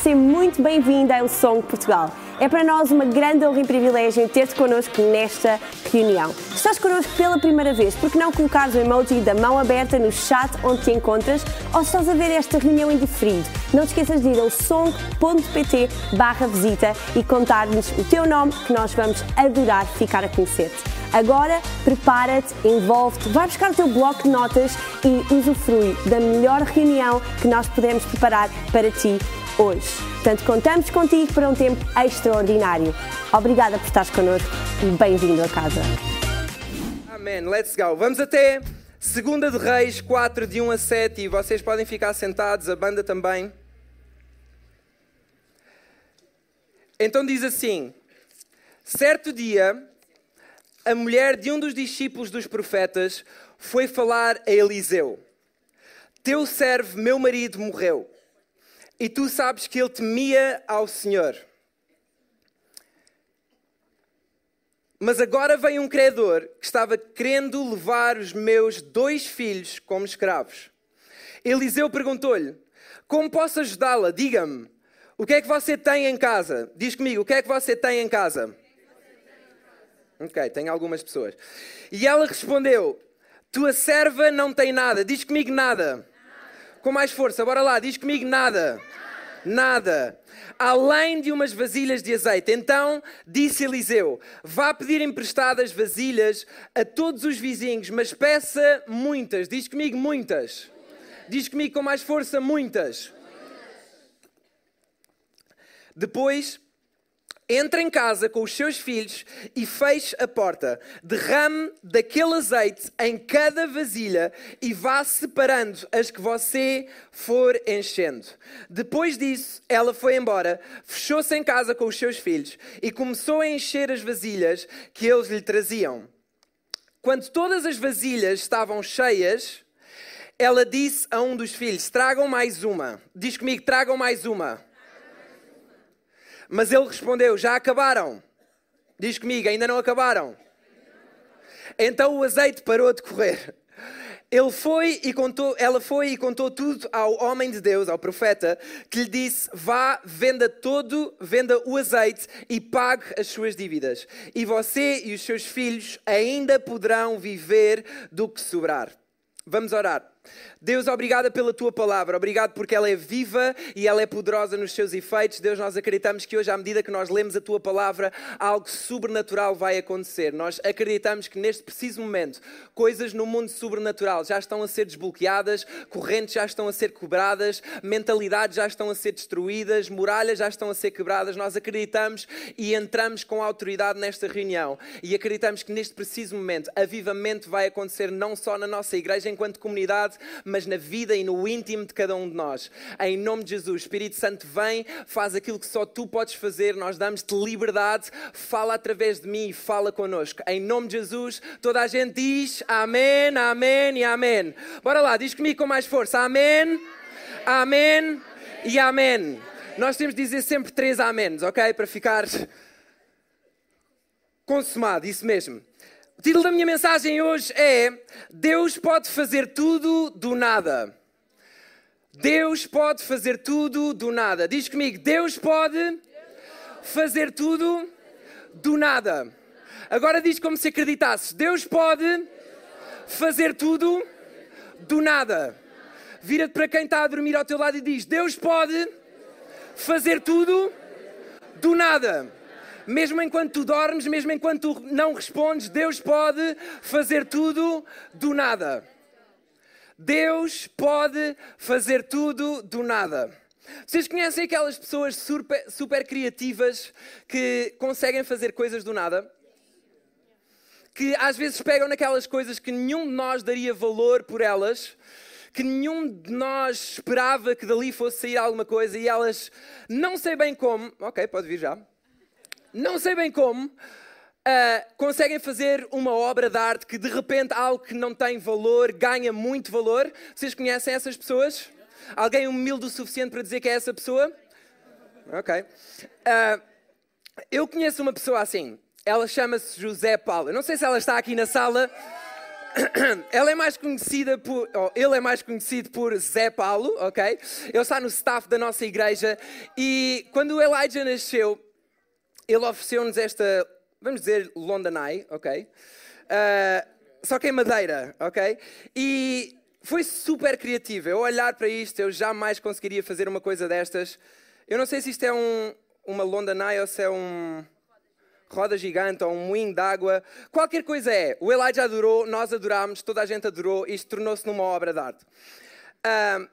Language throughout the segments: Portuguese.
seja muito bem-vinda ao Song Portugal. É para nós uma grande honra e privilégio ter-te connosco nesta reunião. Estás connosco pela primeira vez, por que não colocares o emoji da mão aberta no chat onde te encontras ou estás a ver esta reunião em diferido, não te esqueças de ir ao song.pt barra visita e contar-nos o teu nome que nós vamos adorar ficar a conhecer-te. Agora, prepara-te, envolve-te, vai buscar o teu bloco de notas e usufrui da melhor reunião que nós podemos preparar para ti hoje. Portanto, contamos contigo para um tempo extraordinário. Obrigada por estares connosco e bem-vindo a casa. Amém. Let's go. Vamos até Segunda de Reis 4, de 1 a 7, e vocês podem ficar sentados, a banda também. Então diz assim: Certo dia a mulher de um dos discípulos dos profetas foi falar a Eliseu: Teu servo, meu marido, morreu, e tu sabes que ele temia ao Senhor. Mas agora vem um credor que estava querendo levar os meus dois filhos como escravos. Eliseu perguntou-lhe: Como posso ajudá-la? Diga-me, o que é que você tem em casa? Diz comigo, o que é que você tem em casa? Ok, tem algumas pessoas. E ela respondeu: Tua serva não tem nada. Diz comigo nada. nada. Com mais força, bora lá, diz comigo nada. Nada. Além de umas vasilhas de azeite. Então disse Eliseu: Vá pedir emprestadas vasilhas a todos os vizinhos, mas peça muitas. Diz comigo muitas. Diz comigo com mais força muitas. Depois entre em casa com os seus filhos e feche a porta. Derrame daquele azeite em cada vasilha e vá separando as que você for enchendo. Depois disso, ela foi embora, fechou-se em casa com os seus filhos e começou a encher as vasilhas que eles lhe traziam. Quando todas as vasilhas estavam cheias, ela disse a um dos filhos: Tragam mais uma. Diz comigo: Tragam mais uma. Mas ele respondeu: Já acabaram. Diz comigo: Ainda não acabaram. Então o azeite parou de correr. Ele foi e contou, ela foi e contou tudo ao homem de Deus, ao profeta, que lhe disse: Vá, venda todo, venda o azeite e pague as suas dívidas. E você e os seus filhos ainda poderão viver do que sobrar. Vamos orar. Deus, obrigada pela tua palavra, obrigado porque ela é viva e ela é poderosa nos seus efeitos. Deus, nós acreditamos que hoje, à medida que nós lemos a tua palavra, algo sobrenatural vai acontecer. Nós acreditamos que neste preciso momento, coisas no mundo sobrenatural já estão a ser desbloqueadas, correntes já estão a ser quebradas, mentalidades já estão a ser destruídas, muralhas já estão a ser quebradas. Nós acreditamos e entramos com autoridade nesta reunião e acreditamos que neste preciso momento, avivamento vai acontecer não só na nossa igreja enquanto comunidade, mas na vida e no íntimo de cada um de nós. Em nome de Jesus, Espírito Santo vem, faz aquilo que só tu podes fazer, nós damos-te liberdade, fala através de mim e fala connosco. Em nome de Jesus, toda a gente diz amém, amém e amém. Bora lá, diz comigo com mais força: amém, amém e amém. Nós temos de dizer sempre três améns, ok? Para ficar consumado, isso mesmo. O título da minha mensagem hoje é Deus pode fazer tudo do nada. Deus pode fazer tudo do nada. Diz comigo, Deus pode fazer tudo do nada. Agora diz como se acreditasses. Deus pode fazer tudo do nada. Vira-te para quem está a dormir ao teu lado e diz: Deus pode fazer tudo do nada mesmo enquanto tu dormes, mesmo enquanto tu não respondes, Deus pode fazer tudo do nada. Deus pode fazer tudo do nada. Vocês conhecem aquelas pessoas super, super criativas que conseguem fazer coisas do nada? Que às vezes pegam naquelas coisas que nenhum de nós daria valor por elas, que nenhum de nós esperava que dali fosse sair alguma coisa e elas, não sei bem como, ok, pode vir já, não sei bem como, uh, conseguem fazer uma obra de arte que de repente algo que não tem valor ganha muito valor. Vocês conhecem essas pessoas? Alguém humilde o suficiente para dizer que é essa pessoa? Ok. Uh, eu conheço uma pessoa assim. Ela chama-se José Paulo. Eu não sei se ela está aqui na sala. ela é mais conhecida por, oh, ele é mais conhecido por Zé Paulo, ok? Ele está no staff da nossa igreja e quando o Elijah nasceu, ele ofereceu-nos esta, vamos dizer, London Eye, ok? Uh, só que em madeira, ok? E foi super criativo. Eu olhar para isto, eu jamais conseguiria fazer uma coisa destas. Eu não sei se isto é um, uma London Eye ou se é um roda gigante ou um moinho d'água, qualquer coisa é. O Elijah adorou, nós adorámos, toda a gente adorou, isto tornou-se numa obra de arte. Uh,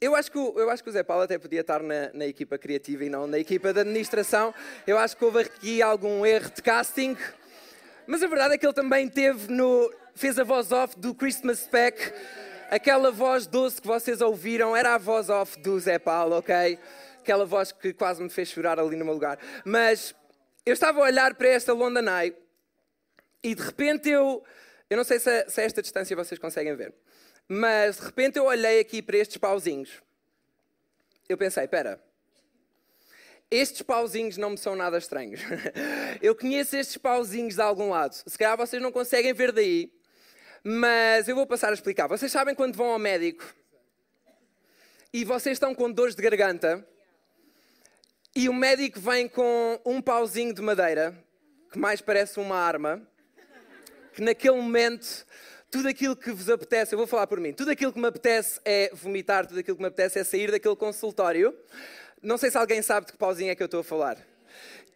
eu acho, que o, eu acho que o Zé Paulo até podia estar na, na, equipa criativa e não na equipa de administração. Eu acho que houve aqui algum erro de casting. Mas a verdade é que ele também teve no, fez a voz off do Christmas Pack. Aquela voz doce que vocês ouviram era a voz off do Zé Paulo, ok? Aquela voz que quase me fez chorar ali no meu lugar. Mas eu estava a olhar para esta London Eye e de repente eu. Eu não sei se a, se a esta distância vocês conseguem ver, mas de repente eu olhei aqui para estes pauzinhos. Eu pensei, espera, estes pauzinhos não me são nada estranhos. Eu conheço estes pauzinhos de algum lado. Se calhar vocês não conseguem ver daí, mas eu vou passar a explicar. Vocês sabem quando vão ao médico e vocês estão com dores de garganta e o médico vem com um pauzinho de madeira, que mais parece uma arma, que naquele momento tudo aquilo que vos apetece, eu vou falar por mim, tudo aquilo que me apetece é vomitar, tudo aquilo que me apetece é sair daquele consultório. Não sei se alguém sabe de que pauzinho é que eu estou a falar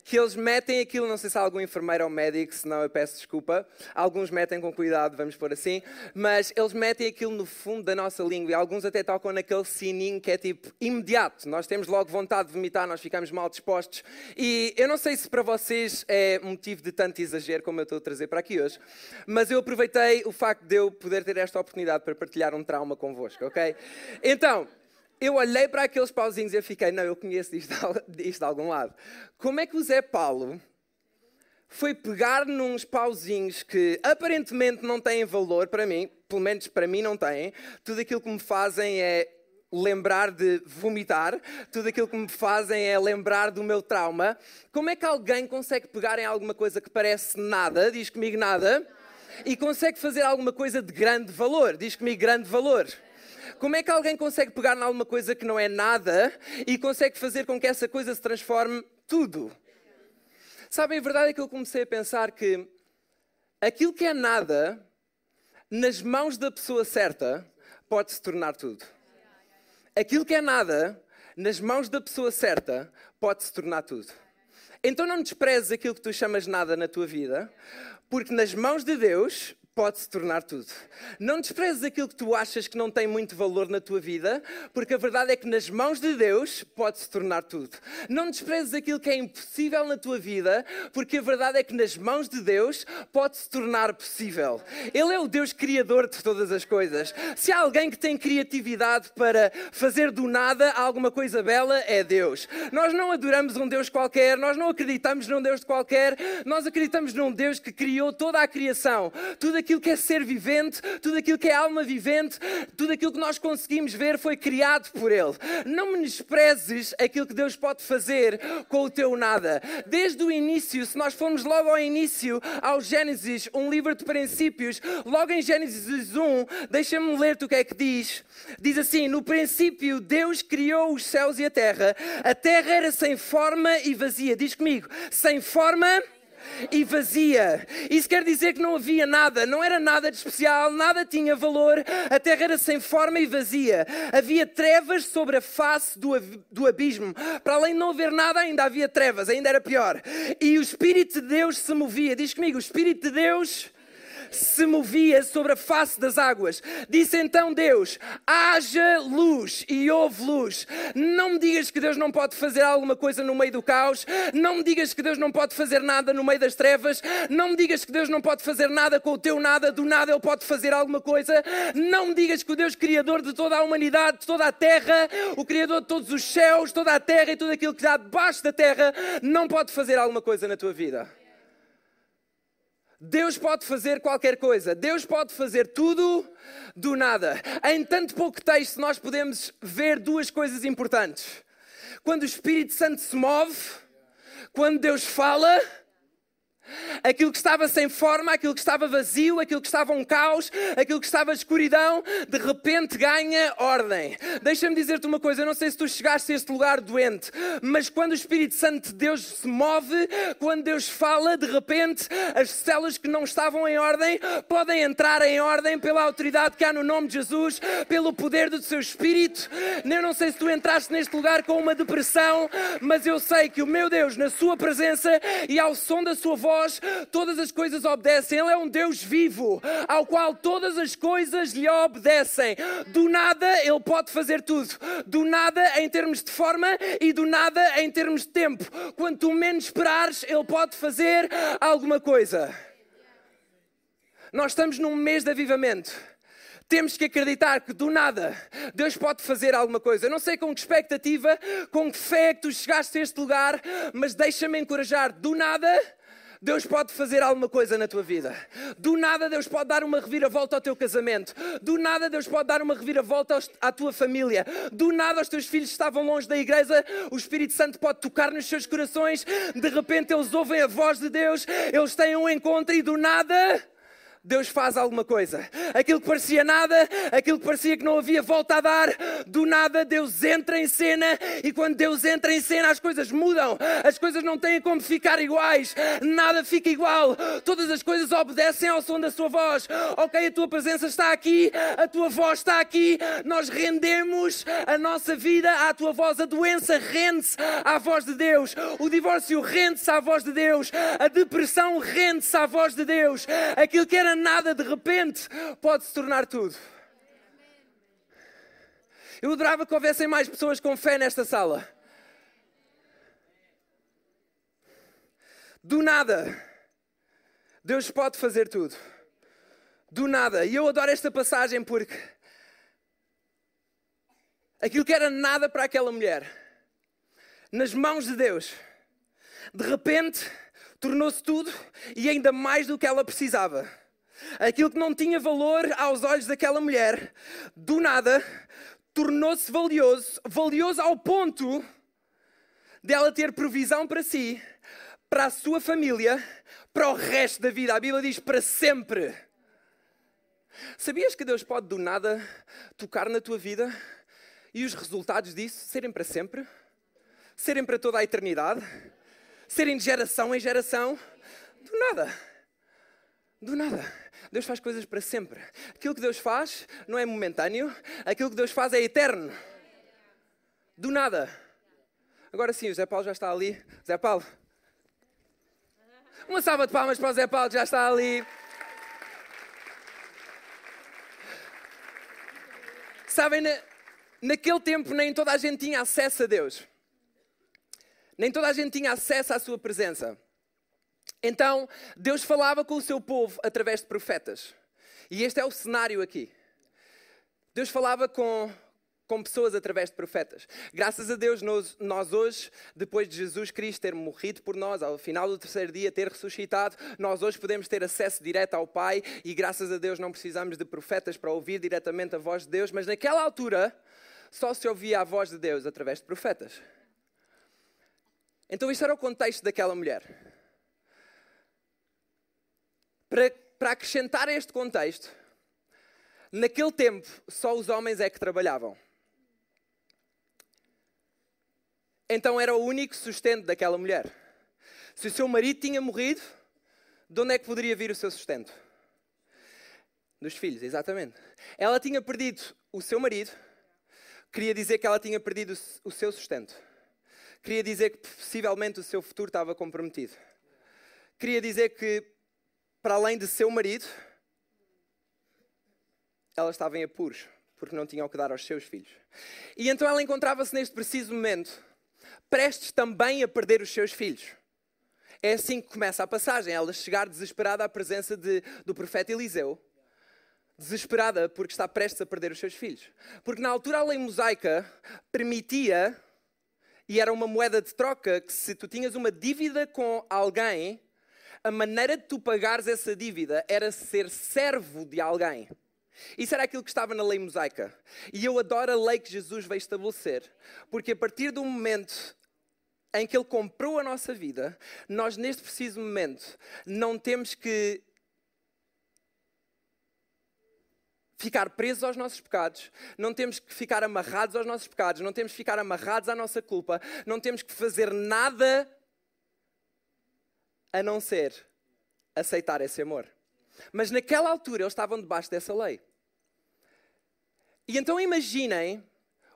que eles metem aquilo, não sei se há algum enfermeiro ou médico, senão eu peço desculpa. Alguns metem com cuidado, vamos pôr assim, mas eles metem aquilo no fundo da nossa língua e alguns até tocam naquele sininho que é tipo imediato. Nós temos logo vontade de vomitar, nós ficamos mal dispostos. E eu não sei se para vocês é motivo de tanto exagero como eu estou a trazer para aqui hoje, mas eu aproveitei o facto de eu poder ter esta oportunidade para partilhar um trauma convosco, ok? Então eu olhei para aqueles pauzinhos e eu fiquei, não, eu conheço isto, isto de algum lado. Como é que o Zé Paulo foi pegar nos pauzinhos que aparentemente não têm valor para mim, pelo menos para mim não têm, tudo aquilo que me fazem é lembrar de vomitar, tudo aquilo que me fazem é lembrar do meu trauma. Como é que alguém consegue pegar em alguma coisa que parece nada, diz comigo nada, e consegue fazer alguma coisa de grande valor? Diz comigo grande valor. Como é que alguém consegue pegar em alguma coisa que não é nada e consegue fazer com que essa coisa se transforme tudo? Sabem, a verdade é que eu comecei a pensar que aquilo que é nada, nas mãos da pessoa certa, pode se tornar tudo. Aquilo que é nada, nas mãos da pessoa certa, pode se tornar tudo. Então não desprezes aquilo que tu chamas nada na tua vida, porque nas mãos de Deus pode se tornar tudo. Não desprezes aquilo que tu achas que não tem muito valor na tua vida, porque a verdade é que nas mãos de Deus pode se tornar tudo. Não desprezes aquilo que é impossível na tua vida, porque a verdade é que nas mãos de Deus pode se tornar possível. Ele é o Deus criador de todas as coisas. Se há alguém que tem criatividade para fazer do nada alguma coisa bela, é Deus. Nós não adoramos um Deus qualquer, nós não acreditamos num Deus qualquer, nós acreditamos num Deus que criou toda a criação. Tudo aquilo que é ser vivente, tudo aquilo que é alma vivente, tudo aquilo que nós conseguimos ver foi criado por Ele. Não menosprezes aquilo que Deus pode fazer com o teu nada. Desde o início, se nós formos logo ao início, ao Gênesis, um livro de princípios, logo em Gênesis 1, deixa-me ler-te o que é que diz. Diz assim: No princípio, Deus criou os céus e a terra. A terra era sem forma e vazia. Diz comigo: sem forma e vazia. Isso quer dizer que não havia nada, não era nada de especial, nada tinha valor, a terra era sem forma e vazia. Havia trevas sobre a face do, do abismo. Para além de não haver nada, ainda havia trevas, ainda era pior. E o Espírito de Deus se movia. Diz comigo: o Espírito de Deus se movia sobre a face das águas. Disse então Deus: haja luz e houve luz. Não me digas que Deus não pode fazer alguma coisa no meio do caos. Não me digas que Deus não pode fazer nada no meio das trevas. Não me digas que Deus não pode fazer nada com o teu nada. Do nada Ele pode fazer alguma coisa. Não me digas que o Deus Criador de toda a humanidade, de toda a terra, o Criador de todos os céus, toda a terra e tudo aquilo que está debaixo da terra, não pode fazer alguma coisa na tua vida. Deus pode fazer qualquer coisa, Deus pode fazer tudo do nada. Em tanto pouco texto, nós podemos ver duas coisas importantes. Quando o Espírito Santo se move, quando Deus fala, Aquilo que estava sem forma, aquilo que estava vazio, aquilo que estava um caos, aquilo que estava escuridão, de repente ganha ordem. Deixa-me dizer-te uma coisa, eu não sei se tu chegaste a este lugar doente, mas quando o Espírito Santo de Deus se move, quando Deus fala, de repente as células que não estavam em ordem podem entrar em ordem pela autoridade que há no nome de Jesus, pelo poder do seu Espírito. Eu não sei se tu entraste neste lugar com uma depressão, mas eu sei que o meu Deus, na sua presença e ao som da sua voz, todas as coisas obedecem. Ele é um Deus vivo, ao qual todas as coisas lhe obedecem. Do nada, ele pode fazer tudo. Do nada, em termos de forma, e do nada, em termos de tempo. Quanto menos esperares, ele pode fazer alguma coisa. Nós estamos num mês de avivamento. Temos que acreditar que do nada Deus pode fazer alguma coisa. Eu não sei com que expectativa, com que fé é que tu chegaste a este lugar, mas deixa-me encorajar. Do nada, Deus pode fazer alguma coisa na tua vida. Do nada, Deus pode dar uma reviravolta ao teu casamento. Do nada, Deus pode dar uma reviravolta à tua família. Do nada, os teus filhos estavam longe da igreja. O Espírito Santo pode tocar nos seus corações. De repente, eles ouvem a voz de Deus. Eles têm um encontro e do nada Deus faz alguma coisa. Aquilo que parecia nada, aquilo que parecia que não havia volta a dar, do nada Deus entra em cena e quando Deus entra em cena as coisas mudam. As coisas não têm como ficar iguais, nada fica igual. Todas as coisas obedecem ao som da sua voz. Ok, a tua presença está aqui, a tua voz está aqui. Nós rendemos a nossa vida à tua voz. A doença rende-se à voz de Deus. O divórcio rende-se à voz de Deus. A depressão rende-se à voz de Deus. Aquilo que nada, de repente pode se tornar tudo. Eu adorava que houvessem mais pessoas com fé nesta sala. Do nada, Deus pode fazer tudo. Do nada. E eu adoro esta passagem porque aquilo que era nada para aquela mulher, nas mãos de Deus, de repente tornou-se tudo e ainda mais do que ela precisava. Aquilo que não tinha valor aos olhos daquela mulher, do nada, tornou-se valioso, valioso ao ponto dela ter provisão para si, para a sua família, para o resto da vida. A Bíblia diz para sempre. Sabias que Deus pode do nada tocar na tua vida e os resultados disso serem para sempre? Serem para toda a eternidade? Serem de geração em geração? Do nada. Do nada. Deus faz coisas para sempre. Aquilo que Deus faz não é momentâneo, aquilo que Deus faz é eterno. Do nada. Agora sim, o Zé Paulo já está ali. Zé Paulo. Uma salva de palmas para o Zé Paulo, que já está ali. Sabem, na, naquele tempo nem toda a gente tinha acesso a Deus. Nem toda a gente tinha acesso à sua presença. Então, Deus falava com o seu povo através de profetas. E este é o cenário aqui. Deus falava com, com pessoas através de profetas. Graças a Deus, nós, nós, hoje, depois de Jesus Cristo ter morrido por nós, ao final do terceiro dia ter ressuscitado, nós hoje podemos ter acesso direto ao Pai e graças a Deus não precisamos de profetas para ouvir diretamente a voz de Deus, mas naquela altura só se ouvia a voz de Deus através de profetas. Então, isto era o contexto daquela mulher. Para, para acrescentar a este contexto, naquele tempo só os homens é que trabalhavam. Então era o único sustento daquela mulher. Se o seu marido tinha morrido, de onde é que poderia vir o seu sustento? Dos filhos, exatamente. Ela tinha perdido o seu marido, queria dizer que ela tinha perdido o seu sustento. Queria dizer que possivelmente o seu futuro estava comprometido. Queria dizer que para além de seu marido, ela estava em apuros, porque não tinha o que dar aos seus filhos. E então ela encontrava-se neste preciso momento, prestes também a perder os seus filhos. É assim que começa a passagem, ela chegar desesperada à presença de, do profeta Eliseu. Desesperada porque está prestes a perder os seus filhos. Porque na altura a lei mosaica permitia, e era uma moeda de troca, que se tu tinhas uma dívida com alguém, a maneira de tu pagares essa dívida era ser servo de alguém. Isso era aquilo que estava na lei mosaica. E eu adoro a lei que Jesus veio estabelecer, porque a partir do momento em que Ele comprou a nossa vida, nós neste preciso momento não temos que ficar presos aos nossos pecados, não temos que ficar amarrados aos nossos pecados, não temos que ficar amarrados à nossa culpa, não temos que fazer nada a não ser aceitar esse amor. Mas naquela altura eles estavam debaixo dessa lei. E então imaginem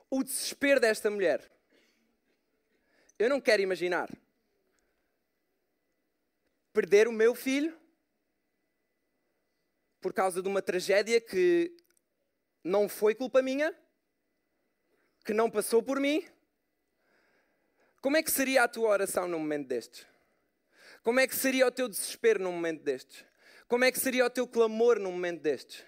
o desespero desta mulher. Eu não quero imaginar. Perder o meu filho por causa de uma tragédia que não foi culpa minha, que não passou por mim. Como é que seria a tua oração num momento destes? Como é que seria o teu desespero num momento destes? Como é que seria o teu clamor num momento destes?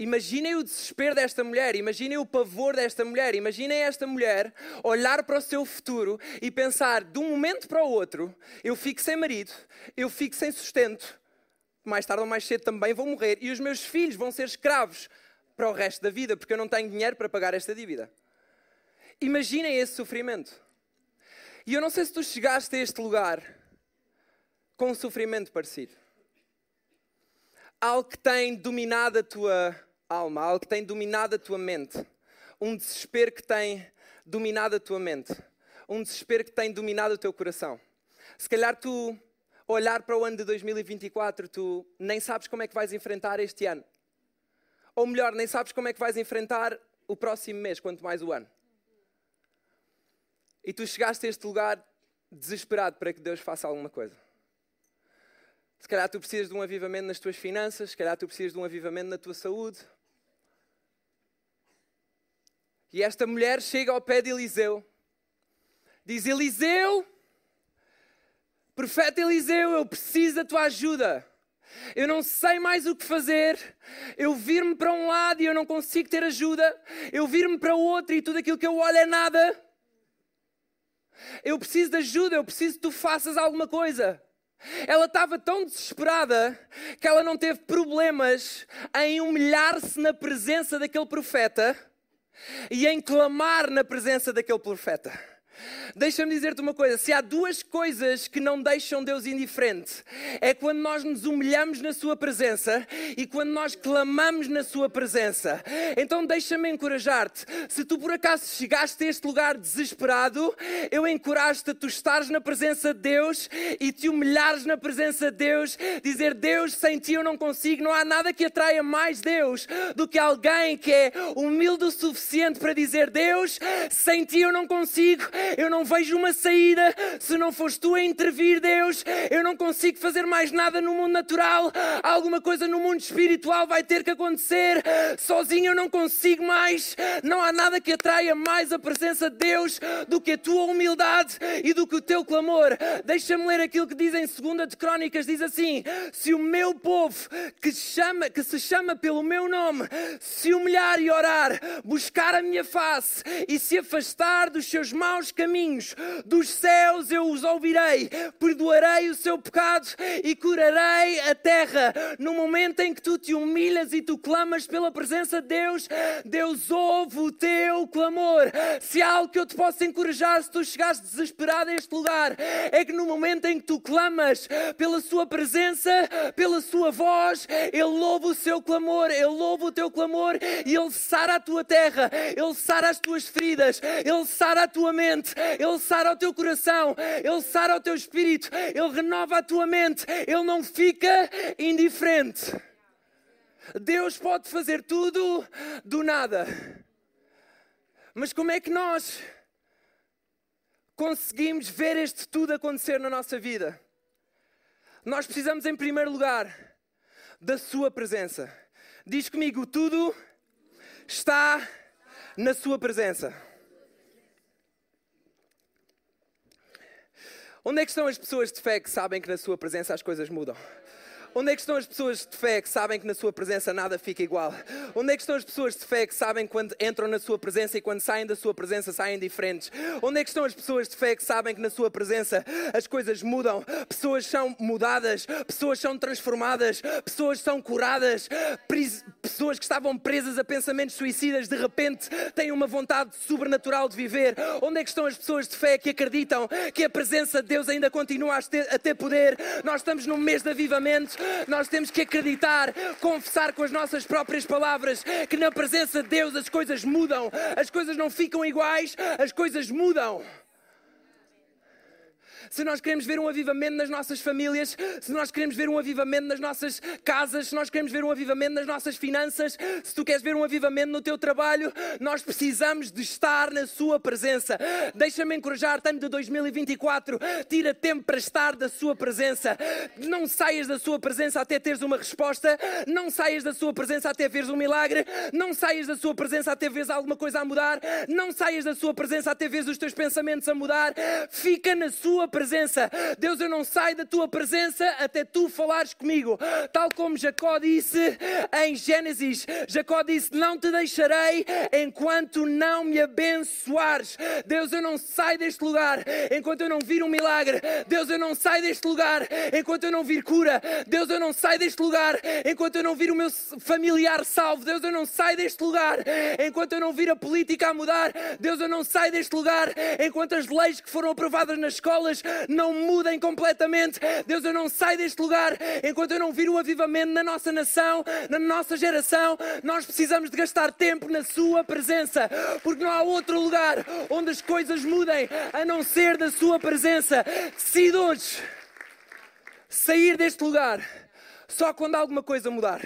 Imaginem o desespero desta mulher, imaginem o pavor desta mulher, imaginem esta mulher olhar para o seu futuro e pensar de um momento para o outro: eu fico sem marido, eu fico sem sustento, mais tarde ou mais cedo também vou morrer e os meus filhos vão ser escravos para o resto da vida porque eu não tenho dinheiro para pagar esta dívida. Imaginem esse sofrimento. E eu não sei se tu chegaste a este lugar com um sofrimento parecido. Algo que tem dominado a tua alma, algo que tem dominado a tua mente, um desespero que tem dominado a tua mente, um desespero que tem dominado o teu coração. Se calhar tu olhar para o ano de 2024, tu nem sabes como é que vais enfrentar este ano. Ou melhor, nem sabes como é que vais enfrentar o próximo mês, quanto mais o ano. E tu chegaste a este lugar desesperado para que Deus faça alguma coisa. Se calhar tu precisas de um avivamento nas tuas finanças, se calhar tu precisas de um avivamento na tua saúde, e esta mulher chega ao pé de Eliseu. Diz: Eliseu, profeta Eliseu, eu preciso da tua ajuda. Eu não sei mais o que fazer. Eu vir-me para um lado e eu não consigo ter ajuda. Eu vir-me para o outro e tudo aquilo que eu olho é nada. Eu preciso de ajuda, eu preciso que tu faças alguma coisa. Ela estava tão desesperada que ela não teve problemas em humilhar-se na presença daquele profeta e em clamar na presença daquele profeta. Deixa-me dizer-te uma coisa: se há duas coisas que não deixam Deus indiferente, é quando nós nos humilhamos na Sua presença e quando nós clamamos na Sua presença. Então deixa-me encorajar-te. Se tu por acaso chegaste a este lugar desesperado, eu encorajo-te a tu estares na presença de Deus e te humilhares na presença de Deus, dizer: Deus, sem ti eu não consigo. Não há nada que atraia mais Deus do que alguém que é humilde o suficiente para dizer: Deus, sem ti eu não consigo eu não vejo uma saída se não fores tu a intervir, Deus. Eu não consigo fazer mais nada no mundo natural. Alguma coisa no mundo espiritual vai ter que acontecer. Sozinho eu não consigo mais. Não há nada que atraia mais a presença de Deus do que a tua humildade e do que o teu clamor. Deixa-me ler aquilo que diz em 2 de Crónicas: diz assim: Se o meu povo que, chama, que se chama pelo meu nome se humilhar e orar, buscar a minha face e se afastar dos seus maus caminhos. Dos céus eu os ouvirei, perdoarei o seu pecado e curarei a terra. No momento em que tu te humilhas e tu clamas pela presença de Deus, Deus ouve o teu clamor. Se há algo que eu te posso encorajar, se tu chegaste desesperado a este lugar, é que no momento em que tu clamas pela sua presença, pela sua voz, Ele ouve o seu clamor, Ele ouve o teu clamor e Ele sara a tua terra, Ele sara as tuas feridas, Ele sara a tua mente mente, Ele sara o teu coração, Ele sara o teu espírito, Ele renova a tua mente, Ele não fica indiferente. Deus pode fazer tudo do nada. Mas como é que nós conseguimos ver este tudo acontecer na nossa vida? Nós precisamos, em primeiro lugar, da Sua presença. Diz comigo: tudo está na Sua presença. Onde é que estão as pessoas de fé que sabem que na sua presença as coisas mudam? Onde é que estão as pessoas de fé que sabem que na sua presença nada fica igual? Onde é que estão as pessoas de fé que sabem quando entram na sua presença e quando saem da sua presença saem diferentes? Onde é que estão as pessoas de fé que sabem que na sua presença as coisas mudam? Pessoas são mudadas, pessoas são transformadas, pessoas são curadas, pessoas que estavam presas a pensamentos suicidas de repente têm uma vontade sobrenatural de viver. Onde é que estão as pessoas de fé que acreditam que a presença de Deus ainda continua a ter, poder? Nós estamos no mês de avivamento nós temos que acreditar, confessar com as nossas próprias palavras que na presença de Deus as coisas mudam, as coisas não ficam iguais, as coisas mudam se nós queremos ver um avivamento nas nossas famílias, se nós queremos ver um avivamento nas nossas casas, se nós queremos ver um avivamento nas nossas finanças, se tu queres ver um avivamento no teu trabalho, nós precisamos de estar na Sua presença. Deixa-me encorajar-te, ano de 2024, tira tempo para estar da Sua presença. Não saias da Sua presença até teres uma resposta, não saias da Sua presença até veres um milagre, não saias da Sua presença até veres alguma coisa a mudar, não saias da Sua presença até veres os teus pensamentos a mudar. Fica na Sua presença presença. Deus, eu não saio da tua presença até tu falares comigo. Tal como Jacó disse em Gênesis: Jacó disse: Não te deixarei enquanto não me abençoares. Deus, eu não saio deste lugar enquanto eu não vir um milagre. Deus, eu não saio deste lugar enquanto eu não vir cura. Deus, eu não saio deste lugar enquanto eu não vir o meu familiar salvo. Deus, eu não saio deste lugar enquanto eu não vir a política a mudar. Deus, eu não saio deste lugar enquanto as leis que foram aprovadas nas escolas não mudem completamente. Deus, eu não saio deste lugar enquanto eu não vir o avivamento na nossa nação, na nossa geração. Nós precisamos de gastar tempo na Sua presença, porque não há outro lugar onde as coisas mudem a não ser da Sua presença. Decide hoje sair deste lugar só quando alguma coisa mudar.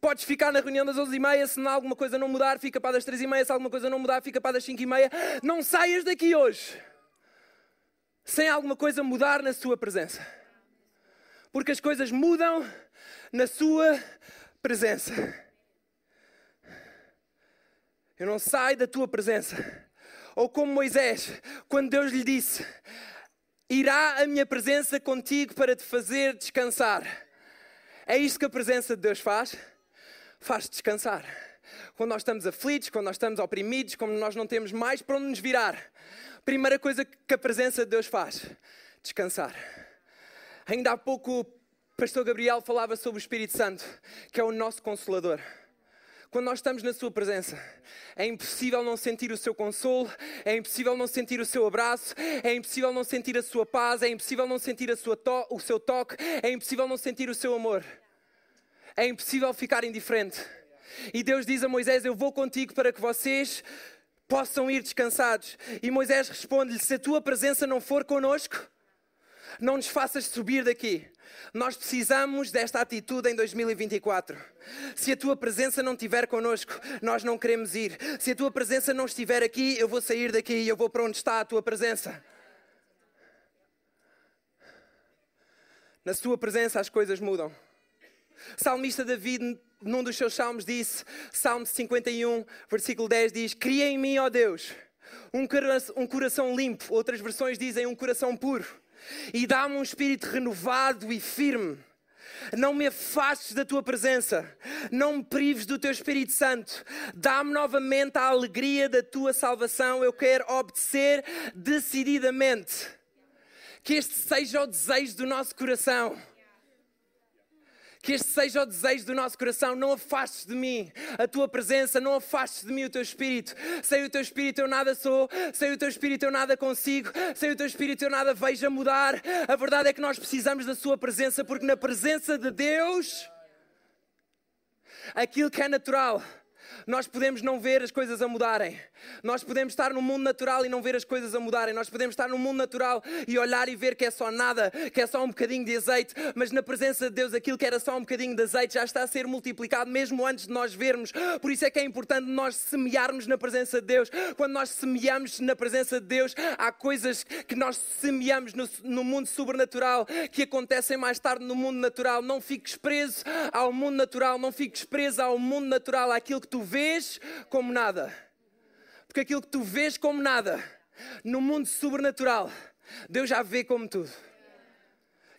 Podes ficar na reunião das 11h30, se alguma coisa não mudar, fica para das 3h30, se alguma coisa não mudar, fica para das 5h30. Não saias daqui hoje sem alguma coisa mudar na sua presença. Porque as coisas mudam na sua presença. Eu não saio da tua presença. Ou como Moisés, quando Deus lhe disse: Irá a minha presença contigo para te fazer descansar. É isto que a presença de Deus faz? Faz descansar. Quando nós estamos aflitos, quando nós estamos oprimidos, quando nós não temos mais para onde nos virar, Primeira coisa que a presença de Deus faz: descansar. Ainda há pouco o pastor Gabriel falava sobre o Espírito Santo, que é o nosso consolador. Quando nós estamos na Sua presença, é impossível não sentir o seu consolo, é impossível não sentir o seu abraço, é impossível não sentir a sua paz, é impossível não sentir o seu toque, é impossível não sentir o seu amor. É impossível ficar indiferente. E Deus diz a Moisés: Eu vou contigo para que vocês possam ir descansados. E Moisés responde-lhe: Se a tua presença não for conosco, não nos faças subir daqui. Nós precisamos desta atitude em 2024. Se a tua presença não estiver conosco, nós não queremos ir. Se a tua presença não estiver aqui, eu vou sair daqui e eu vou para onde está a tua presença. Na sua presença as coisas mudam. Salmista David num dos seus salmos disse, Salmo 51, versículo 10 diz: Cria em mim, ó Deus, um coração, um coração limpo. Outras versões dizem um coração puro. E dá-me um espírito renovado e firme. Não me afastes da tua presença, não me prives do teu Espírito Santo. Dá-me novamente a alegria da tua salvação. Eu quero obedecer decididamente. Que este seja o desejo do nosso coração que este seja o desejo do nosso coração. Não afastes de mim a tua presença, não afastes de mim o teu espírito. Sem o teu espírito eu nada sou, sem o teu espírito eu nada consigo, sem o teu espírito eu nada vejo a mudar. A verdade é que nós precisamos da sua presença, porque na presença de Deus, aquilo que é natural nós podemos não ver as coisas a mudarem. Nós podemos estar no mundo natural e não ver as coisas a mudarem. Nós podemos estar no mundo natural e olhar e ver que é só nada, que é só um bocadinho de azeite, mas na presença de Deus aquilo que era só um bocadinho de azeite já está a ser multiplicado mesmo antes de nós vermos. Por isso é que é importante nós semearmos na presença de Deus. Quando nós semeamos na presença de Deus, há coisas que nós semeamos no, no mundo sobrenatural que acontecem mais tarde no mundo natural. Não fiques preso ao mundo natural, não fiques preso ao mundo natural, àquilo que tu vês como nada. Porque aquilo que tu vês como nada, no mundo sobrenatural, Deus já vê como tudo.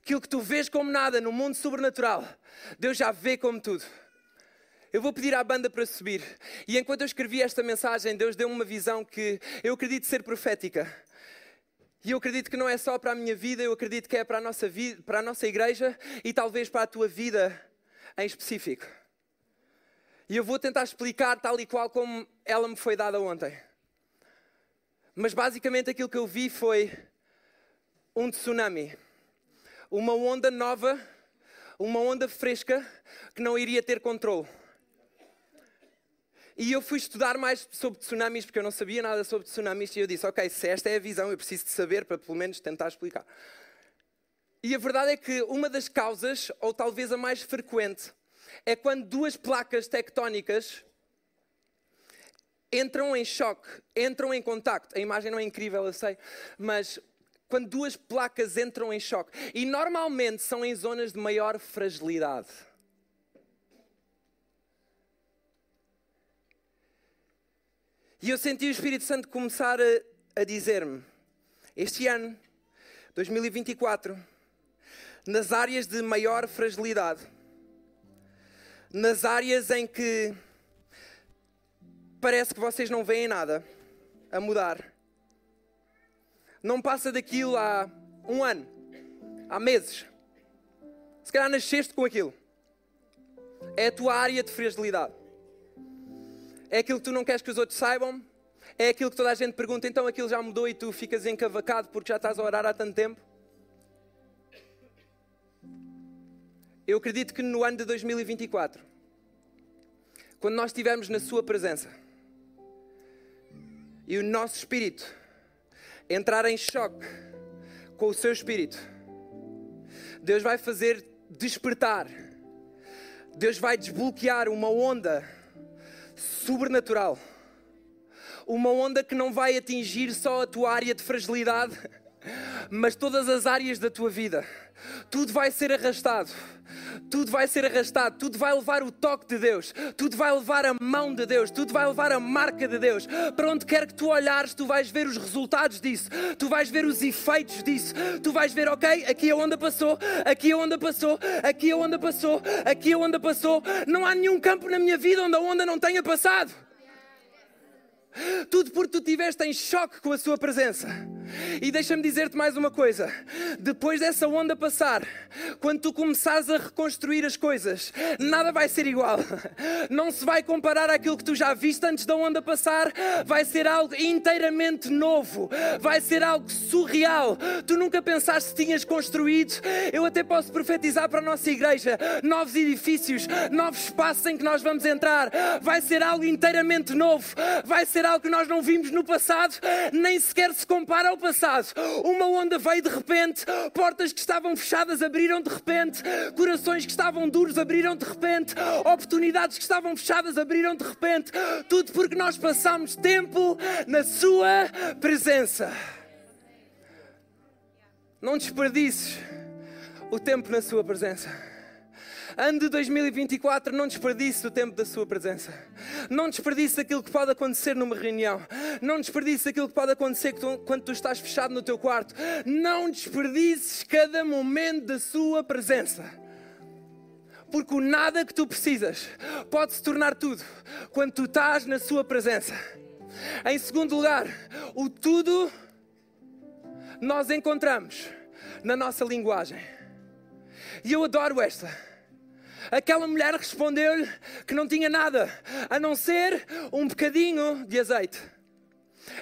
aquilo que tu vês como nada no mundo sobrenatural, Deus já vê como tudo. Eu vou pedir à banda para subir. E enquanto eu escrevi esta mensagem, Deus deu-me uma visão que eu acredito ser profética. E eu acredito que não é só para a minha vida, eu acredito que é para a nossa vida, para a nossa igreja e talvez para a tua vida em específico. E eu vou tentar explicar tal e qual como ela me foi dada ontem. Mas basicamente aquilo que eu vi foi um tsunami. Uma onda nova, uma onda fresca que não iria ter controle. E eu fui estudar mais sobre tsunamis, porque eu não sabia nada sobre tsunamis, e eu disse: Ok, se esta é a visão, eu preciso de saber para pelo menos tentar explicar. E a verdade é que uma das causas, ou talvez a mais frequente, é quando duas placas tectónicas entram em choque, entram em contacto. A imagem não é incrível, eu sei, mas quando duas placas entram em choque. E normalmente são em zonas de maior fragilidade. E eu senti o Espírito Santo começar a, a dizer-me: este ano, 2024, nas áreas de maior fragilidade, nas áreas em que parece que vocês não veem nada a mudar, não passa daquilo há um ano, há meses. Se calhar nasceste com aquilo. É a tua área de fragilidade. É aquilo que tu não queres que os outros saibam. É aquilo que toda a gente pergunta, então aquilo já mudou e tu ficas encavacado porque já estás a orar há tanto tempo. Eu acredito que no ano de 2024, quando nós estivermos na Sua presença e o nosso espírito entrar em choque com o seu espírito, Deus vai fazer despertar, Deus vai desbloquear uma onda sobrenatural. Uma onda que não vai atingir só a tua área de fragilidade, mas todas as áreas da tua vida. Tudo vai ser arrastado tudo vai ser arrastado, tudo vai levar o toque de Deus, tudo vai levar a mão de Deus, tudo vai levar a marca de Deus. Para onde quer que tu olhares, tu vais ver os resultados disso, tu vais ver os efeitos disso, tu vais ver, ok, aqui a onda passou, aqui a onda passou, aqui a onda passou, aqui a onda passou. Não há nenhum campo na minha vida onde a onda não tenha passado. Tudo porque tu estiveste em choque com a sua presença. E deixa-me dizer-te mais uma coisa: depois dessa onda passar, quando tu começares a reconstruir as coisas, nada vai ser igual. Não se vai comparar àquilo que tu já viste antes da onda passar, vai ser algo inteiramente novo, vai ser algo surreal. Tu nunca pensaste que tinhas construído. Eu até posso profetizar para a nossa igreja novos edifícios, novos espaços em que nós vamos entrar. Vai ser algo inteiramente novo, vai ser algo que nós não vimos no passado, nem sequer se compara ao passado. Uma onda veio de repente, portas que estavam fechadas abriram de repente, corações que estavam duros abriram de repente, oportunidades que estavam fechadas abriram de repente. Tudo porque nós passamos tempo na Sua presença. Não desperdices o tempo na Sua presença. Ano de 2024, não desperdice o tempo da sua presença. Não desperdice aquilo que pode acontecer numa reunião. Não desperdice aquilo que pode acontecer quando tu estás fechado no teu quarto. Não desperdices cada momento da sua presença. Porque o nada que tu precisas pode se tornar tudo quando tu estás na sua presença. Em segundo lugar, o tudo nós encontramos na nossa linguagem. E eu adoro esta. Aquela mulher respondeu-lhe que não tinha nada a não ser um bocadinho de azeite.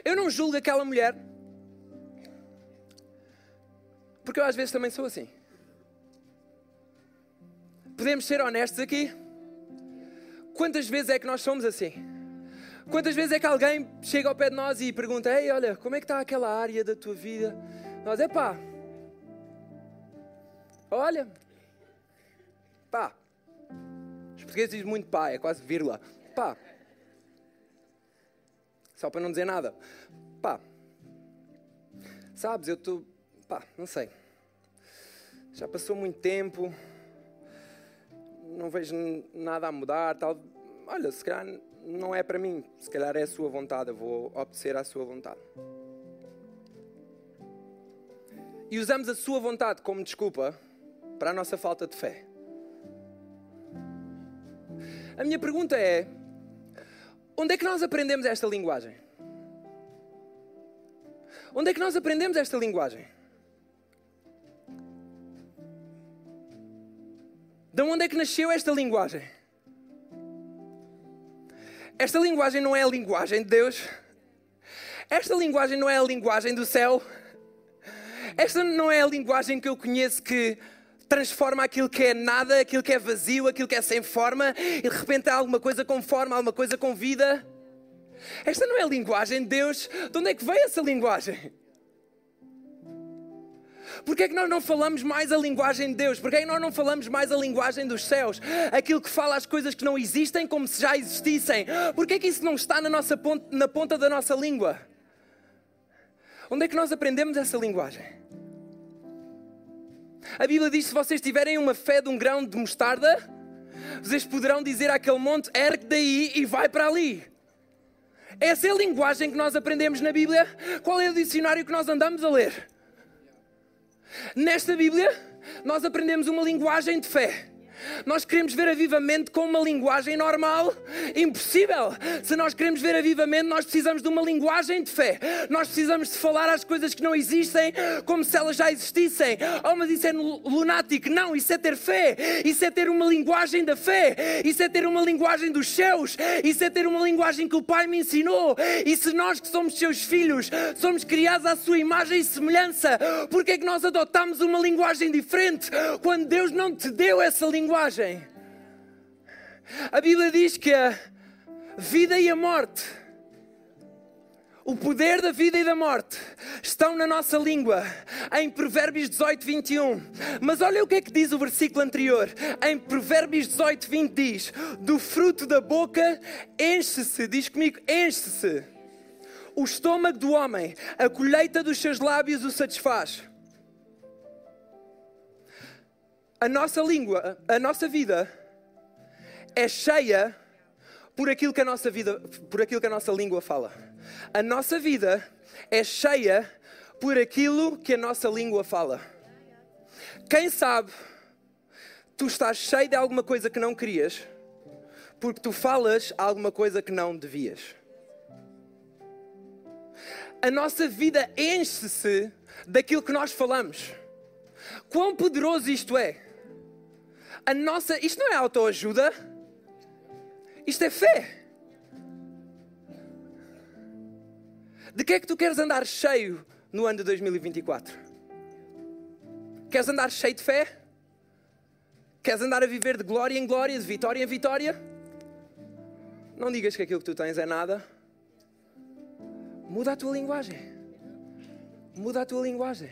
Eu não julgo aquela mulher, porque eu às vezes também sou assim. Podemos ser honestos aqui? Quantas vezes é que nós somos assim? Quantas vezes é que alguém chega ao pé de nós e pergunta: Ei, olha, como é que está aquela área da tua vida? Nós, é pá, olha, português diz muito pá, é quase vírgula. Pá. Só para não dizer nada. Pá. Sabes, eu estou. Pá, não sei. Já passou muito tempo. Não vejo nada a mudar. Tal. Olha, se calhar não é para mim. Se calhar é a sua vontade. Eu vou obedecer à sua vontade. E usamos a sua vontade como desculpa para a nossa falta de fé. A minha pergunta é: onde é que nós aprendemos esta linguagem? Onde é que nós aprendemos esta linguagem? De onde é que nasceu esta linguagem? Esta linguagem não é a linguagem de Deus. Esta linguagem não é a linguagem do céu. Esta não é a linguagem que eu conheço que transforma aquilo que é nada, aquilo que é vazio, aquilo que é sem forma, e de repente há alguma coisa com forma, alguma coisa com vida. Esta não é a linguagem de Deus. De onde é que veio essa linguagem? Porquê é que nós não falamos mais a linguagem de Deus? Porquê é que nós não falamos mais a linguagem dos céus? Aquilo que fala as coisas que não existem como se já existissem. Porquê é que isso não está na, nossa ponta, na ponta da nossa língua? Onde é que nós aprendemos essa linguagem? A Bíblia diz: se vocês tiverem uma fé de um grão de mostarda, vocês poderão dizer àquele monte: ergue daí e vai para ali. Essa é a linguagem que nós aprendemos na Bíblia. Qual é o dicionário que nós andamos a ler? Nesta Bíblia, nós aprendemos uma linguagem de fé. Nós queremos ver avivamento com uma linguagem normal? Impossível! Se nós queremos ver avivamento, nós precisamos de uma linguagem de fé. Nós precisamos de falar as coisas que não existem como se elas já existissem. Oh, mas isso é lunático. Não, isso é ter fé. Isso é ter uma linguagem da fé. Isso é ter uma linguagem dos céus. Isso é ter uma linguagem que o Pai me ensinou. E se nós que somos seus filhos, somos criados à sua imagem e semelhança, porque é que nós adotamos uma linguagem diferente quando Deus não te deu essa linguagem? Linguagem. A Bíblia diz que a vida e a morte, o poder da vida e da morte, estão na nossa língua, em Provérbios 18, 21. Mas olha o que é que diz o versículo anterior. Em Provérbios 18, 20 diz: Do fruto da boca enche-se, diz comigo, enche-se. O estômago do homem, a colheita dos seus lábios o satisfaz a nossa língua, a nossa vida é cheia por aquilo que a nossa vida, por aquilo que a nossa língua fala. A nossa vida é cheia por aquilo que a nossa língua fala. Quem sabe tu estás cheio de alguma coisa que não querias porque tu falas alguma coisa que não devias. A nossa vida enche-se daquilo que nós falamos. Quão poderoso isto é! A nossa. Isto não é autoajuda. Isto é fé. De que é que tu queres andar cheio no ano de 2024? Queres andar cheio de fé? Queres andar a viver de glória em glória, de vitória em vitória? Não digas que aquilo que tu tens é nada. Muda a tua linguagem. Muda a tua linguagem.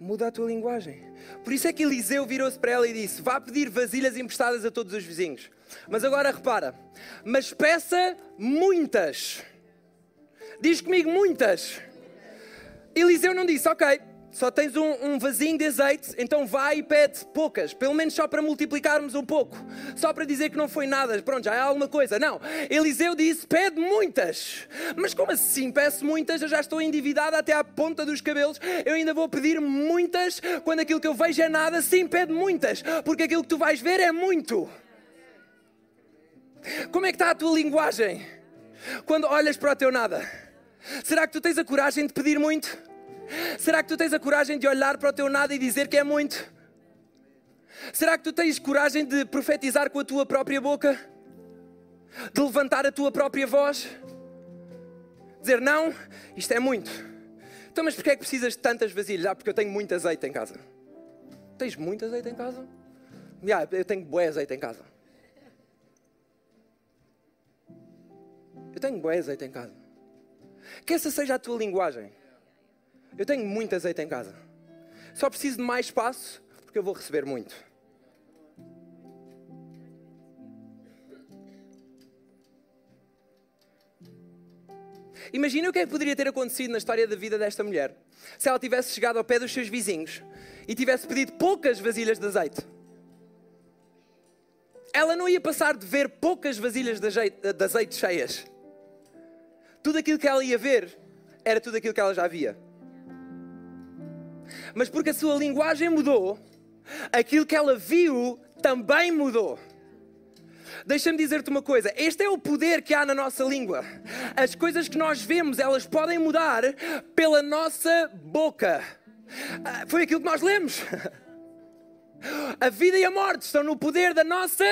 Muda a tua linguagem. Por isso é que Eliseu virou-se para ela e disse: Vá pedir vasilhas emprestadas a todos os vizinhos. Mas agora repara, mas peça muitas. Diz comigo muitas. Eliseu não disse, ok, só tens um, um vasinho de azeite, então vai e pede poucas, pelo menos só para multiplicarmos um pouco, só para dizer que não foi nada, pronto, já é alguma coisa. Não, Eliseu disse: pede muitas. Mas como assim? Peço muitas, eu já estou endividada até à ponta dos cabelos, eu ainda vou pedir muitas quando aquilo que eu vejo é nada. Sim, pede muitas, porque aquilo que tu vais ver é muito. Como é que está a tua linguagem quando olhas para o teu nada? Será que tu tens a coragem de pedir muito? Será que tu tens a coragem de olhar para o teu nada e dizer que é muito? Será que tu tens coragem de profetizar com a tua própria boca? De levantar a tua própria voz? Dizer não, isto é muito. Então, mas porquê é que precisas de tantas vasilhas? Ah, porque eu tenho muito azeite em casa. Tens muito azeite em casa? Ah, eu tenho bué azeite em casa. Eu tenho bué azeite em casa. Que essa seja a tua linguagem. Eu tenho muito azeite em casa. Só preciso de mais espaço porque eu vou receber muito. Imagina o que é que poderia ter acontecido na história da vida desta mulher se ela tivesse chegado ao pé dos seus vizinhos e tivesse pedido poucas vasilhas de azeite. Ela não ia passar de ver poucas vasilhas de azeite, de azeite cheias. Tudo aquilo que ela ia ver era tudo aquilo que ela já via. Mas porque a sua linguagem mudou, aquilo que ela viu também mudou. Deixa-me dizer-te uma coisa: este é o poder que há na nossa língua. As coisas que nós vemos, elas podem mudar pela nossa boca. Ah, foi aquilo que nós lemos. A vida e a morte estão no poder da nossa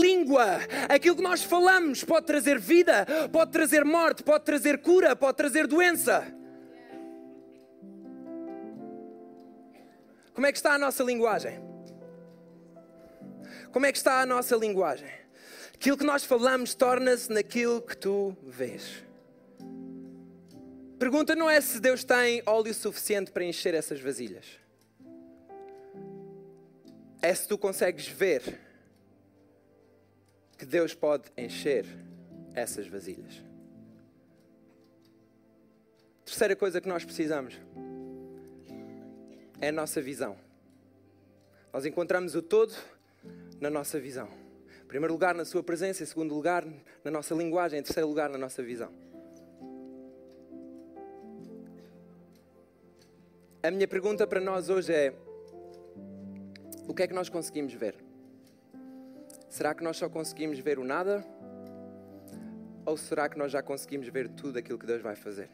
língua. Aquilo que nós falamos pode trazer vida, pode trazer morte, pode trazer cura, pode trazer doença. Como é que está a nossa linguagem? Como é que está a nossa linguagem? Aquilo que nós falamos torna-se naquilo que tu vês. Pergunta não é se Deus tem óleo suficiente para encher essas vasilhas. É se tu consegues ver que Deus pode encher essas vasilhas. Terceira coisa que nós precisamos é a nossa visão. Nós encontramos o todo na nossa visão. Em primeiro lugar, na sua presença, em segundo lugar, na nossa linguagem, em terceiro lugar, na nossa visão. A minha pergunta para nós hoje é: o que é que nós conseguimos ver? Será que nós só conseguimos ver o nada? Ou será que nós já conseguimos ver tudo aquilo que Deus vai fazer?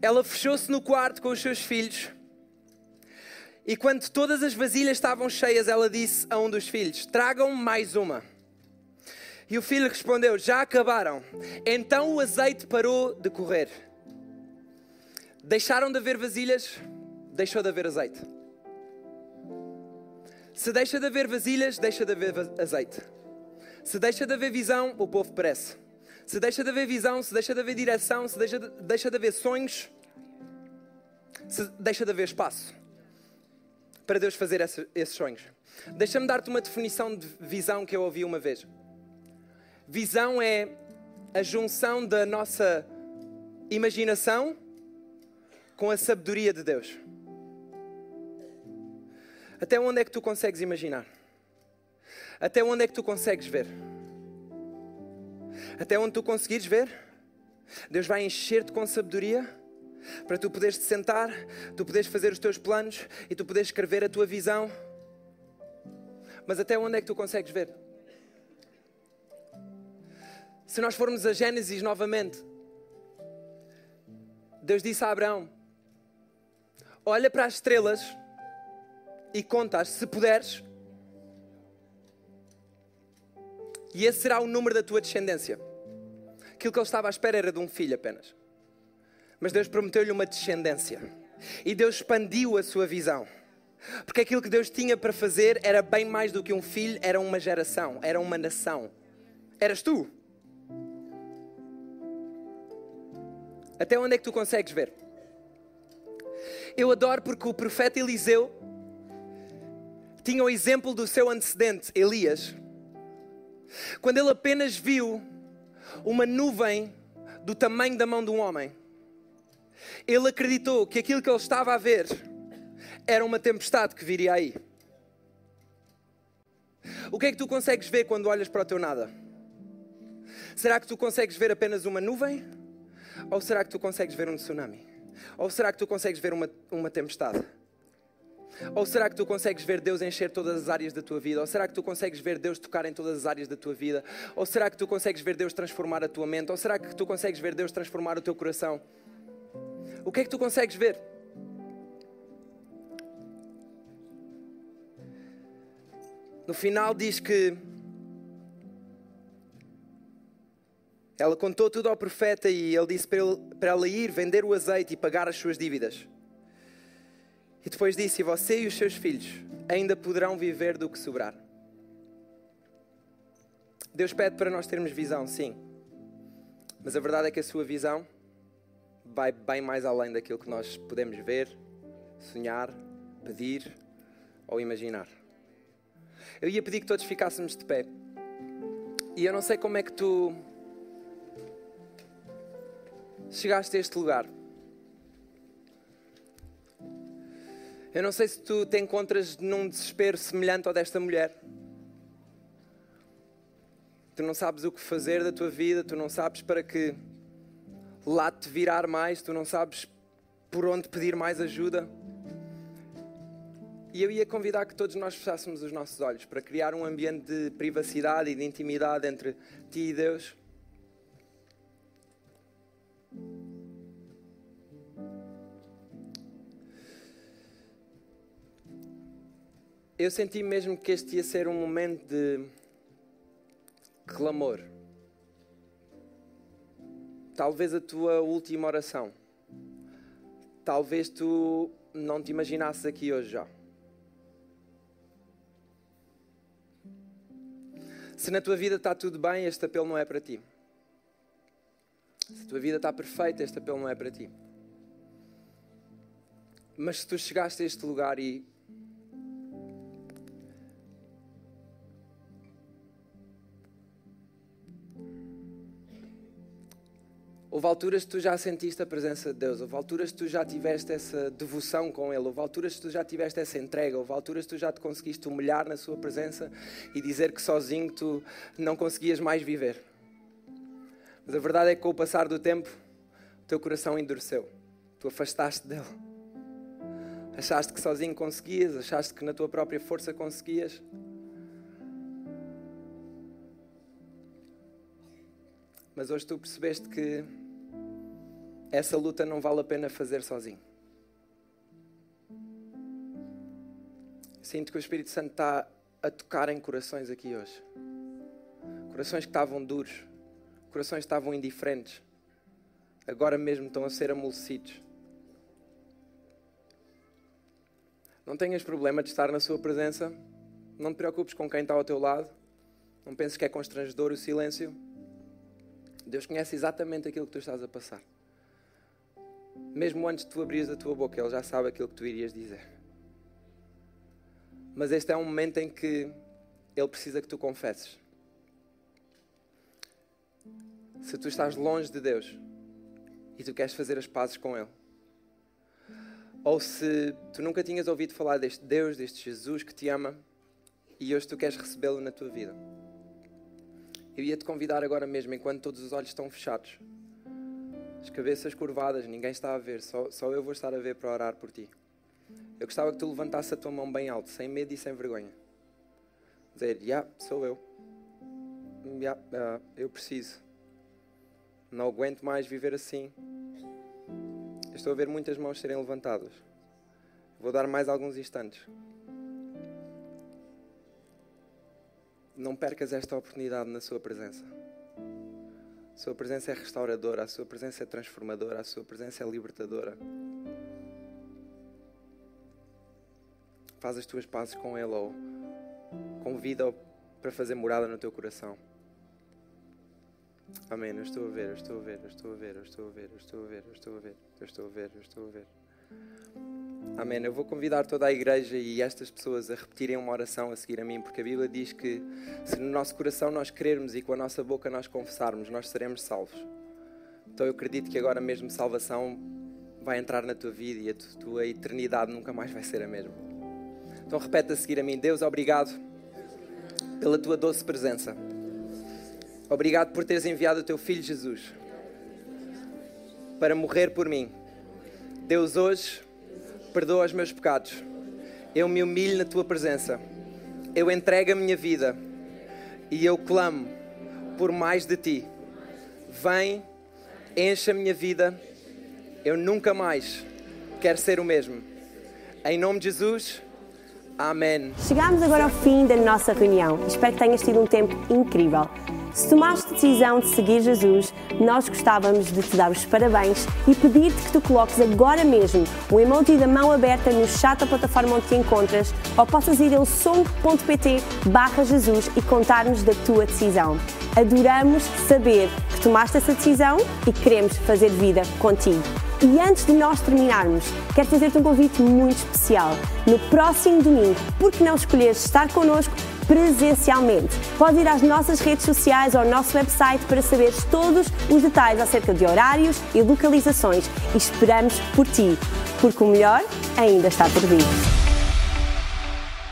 Ela fechou-se no quarto com os seus filhos. E quando todas as vasilhas estavam cheias, ela disse a um dos filhos: Tragam mais uma. E o filho respondeu: Já acabaram. Então o azeite parou de correr. Deixaram de haver vasilhas, deixou de haver azeite. Se deixa de haver vasilhas, deixa de haver azeite. Se deixa de haver visão, o povo perece. Se deixa de haver visão, se deixa de haver direção, se deixa de, deixa de haver sonhos, se deixa de haver espaço para Deus fazer esse, esses sonhos. Deixa-me dar-te uma definição de visão que eu ouvi uma vez. Visão é a junção da nossa imaginação com a sabedoria de Deus. Até onde é que tu consegues imaginar? Até onde é que tu consegues ver? Até onde tu conseguires ver, Deus vai encher-te com sabedoria para tu poderes te sentar, tu poderes fazer os teus planos e tu poderes escrever a tua visão. Mas até onde é que tu consegues ver? Se nós formos a Gênesis novamente, Deus disse a Abraão: Olha para as estrelas e conta-as, se puderes, e esse será o número da tua descendência. Aquilo que ele estava à espera era de um filho apenas. Mas Deus prometeu-lhe uma descendência. E Deus expandiu a sua visão. Porque aquilo que Deus tinha para fazer era bem mais do que um filho, era uma geração, era uma nação. Eras tu. Até onde é que tu consegues ver? Eu adoro porque o profeta Eliseu tinha o exemplo do seu antecedente, Elias quando ele apenas viu uma nuvem do tamanho da mão de um homem, ele acreditou que aquilo que ele estava a ver era uma tempestade que viria aí. O que é que tu consegues ver quando olhas para o teu nada? Será que tu consegues ver apenas uma nuvem? Ou será que tu consegues ver um tsunami? Ou será que tu consegues ver uma, uma tempestade? Ou será que tu consegues ver Deus encher todas as áreas da tua vida? Ou será que tu consegues ver Deus tocar em todas as áreas da tua vida? Ou será que tu consegues ver Deus transformar a tua mente? Ou será que tu consegues ver Deus transformar o teu coração? O que é que tu consegues ver? No final diz que ela contou tudo ao profeta e ele disse para, ela ir vender o azeite e pagar as suas dívidas. E depois disse: E você e os seus filhos ainda poderão viver do que sobrar. Deus pede para nós termos visão, sim. Mas a verdade é que a sua visão vai bem mais além daquilo que nós podemos ver, sonhar, pedir ou imaginar. Eu ia pedir que todos ficássemos de pé. E eu não sei como é que tu chegaste a este lugar. Eu não sei se tu te encontras num desespero semelhante ao desta mulher. tu não sabes o que fazer da tua vida, tu não sabes para que lado te virar mais, tu não sabes por onde pedir mais ajuda. E eu ia convidar que todos nós fechássemos os nossos olhos para criar um ambiente de privacidade e de intimidade entre ti e Deus. Eu senti mesmo que este ia ser um momento de clamor. Talvez a tua última oração. Talvez tu não te imaginasses aqui hoje já. Se na tua vida está tudo bem, este apelo não é para ti. Se a tua vida está perfeita, este apelo não é para ti. Mas se tu chegaste a este lugar e Houve alturas que tu já sentiste a presença de Deus, houve alturas que tu já tiveste essa devoção com Ele, houve alturas que tu já tiveste essa entrega, houve alturas que tu já te conseguiste humilhar na Sua presença e dizer que sozinho tu não conseguias mais viver. Mas a verdade é que com o passar do tempo, o teu coração endureceu, tu afastaste dele. Achaste que sozinho conseguias, achaste que na tua própria força conseguias. Mas hoje tu percebeste que essa luta não vale a pena fazer sozinho. Sinto que o Espírito Santo está a tocar em corações aqui hoje. Corações que estavam duros, corações que estavam indiferentes, agora mesmo estão a ser amolecidos. Não tenhas problema de estar na Sua presença. Não te preocupes com quem está ao teu lado. Não penses que é constrangedor o silêncio. Deus conhece exatamente aquilo que tu estás a passar. Mesmo antes de tu abrires a tua boca, Ele já sabe aquilo que tu irias dizer. Mas este é um momento em que Ele precisa que tu confesses. Se tu estás longe de Deus e tu queres fazer as pazes com Ele, ou se tu nunca tinhas ouvido falar deste Deus, deste Jesus que te ama e hoje tu queres recebê-lo na tua vida, eu ia te convidar agora mesmo, enquanto todos os olhos estão fechados, as cabeças curvadas, ninguém está a ver, só, só eu vou estar a ver para orar por ti. Eu gostava que tu levantasse a tua mão bem alto, sem medo e sem vergonha. Dizer, já, yeah, sou eu. Yeah, uh, eu preciso. Não aguento mais viver assim. Estou a ver muitas mãos serem levantadas. Vou dar mais alguns instantes. Não percas esta oportunidade na sua presença. Sua presença é restauradora, a sua presença é transformadora, a sua presença é libertadora. Faz as tuas pazes com Ele ou convida-o para fazer morada no teu coração. Amém. Eu estou a ver, eu estou a ver, eu estou a ver, eu estou a ver, eu estou a ver, eu estou a ver, eu estou a ver, eu estou a ver. Amém. Eu vou convidar toda a igreja e estas pessoas a repetirem uma oração a seguir a mim, porque a Bíblia diz que se no nosso coração nós crermos e com a nossa boca nós confessarmos, nós seremos salvos. Então eu acredito que agora mesmo salvação vai entrar na tua vida e a tua eternidade nunca mais vai ser a mesma. Então repete a seguir a mim: Deus, obrigado pela tua doce presença. Obrigado por teres enviado o teu filho Jesus para morrer por mim. Deus, hoje perdoa os meus pecados. Eu me humilho na tua presença. Eu entrego a minha vida e eu clamo por mais de ti. Vem, enche a minha vida. Eu nunca mais quero ser o mesmo. Em nome de Jesus. Amém. Chegamos agora ao fim da nossa reunião. Espero que tenhas tido um tempo incrível. Se tomaste decisão de seguir Jesus, nós gostávamos de te dar os parabéns e pedir-te que tu coloques agora mesmo o emoji da mão aberta no chat da plataforma onde te encontras ou possas ir a som.pt barra Jesus e contar-nos da tua decisão. Adoramos saber que tomaste essa decisão e queremos fazer vida contigo. E antes de nós terminarmos, quero fazer-te um convite muito especial. No próximo domingo, por que não escolheres estar connosco presencialmente? Podes ir às nossas redes sociais ou ao nosso website para saberes todos os detalhes acerca de horários e localizações e esperamos por ti, porque o melhor ainda está por vir.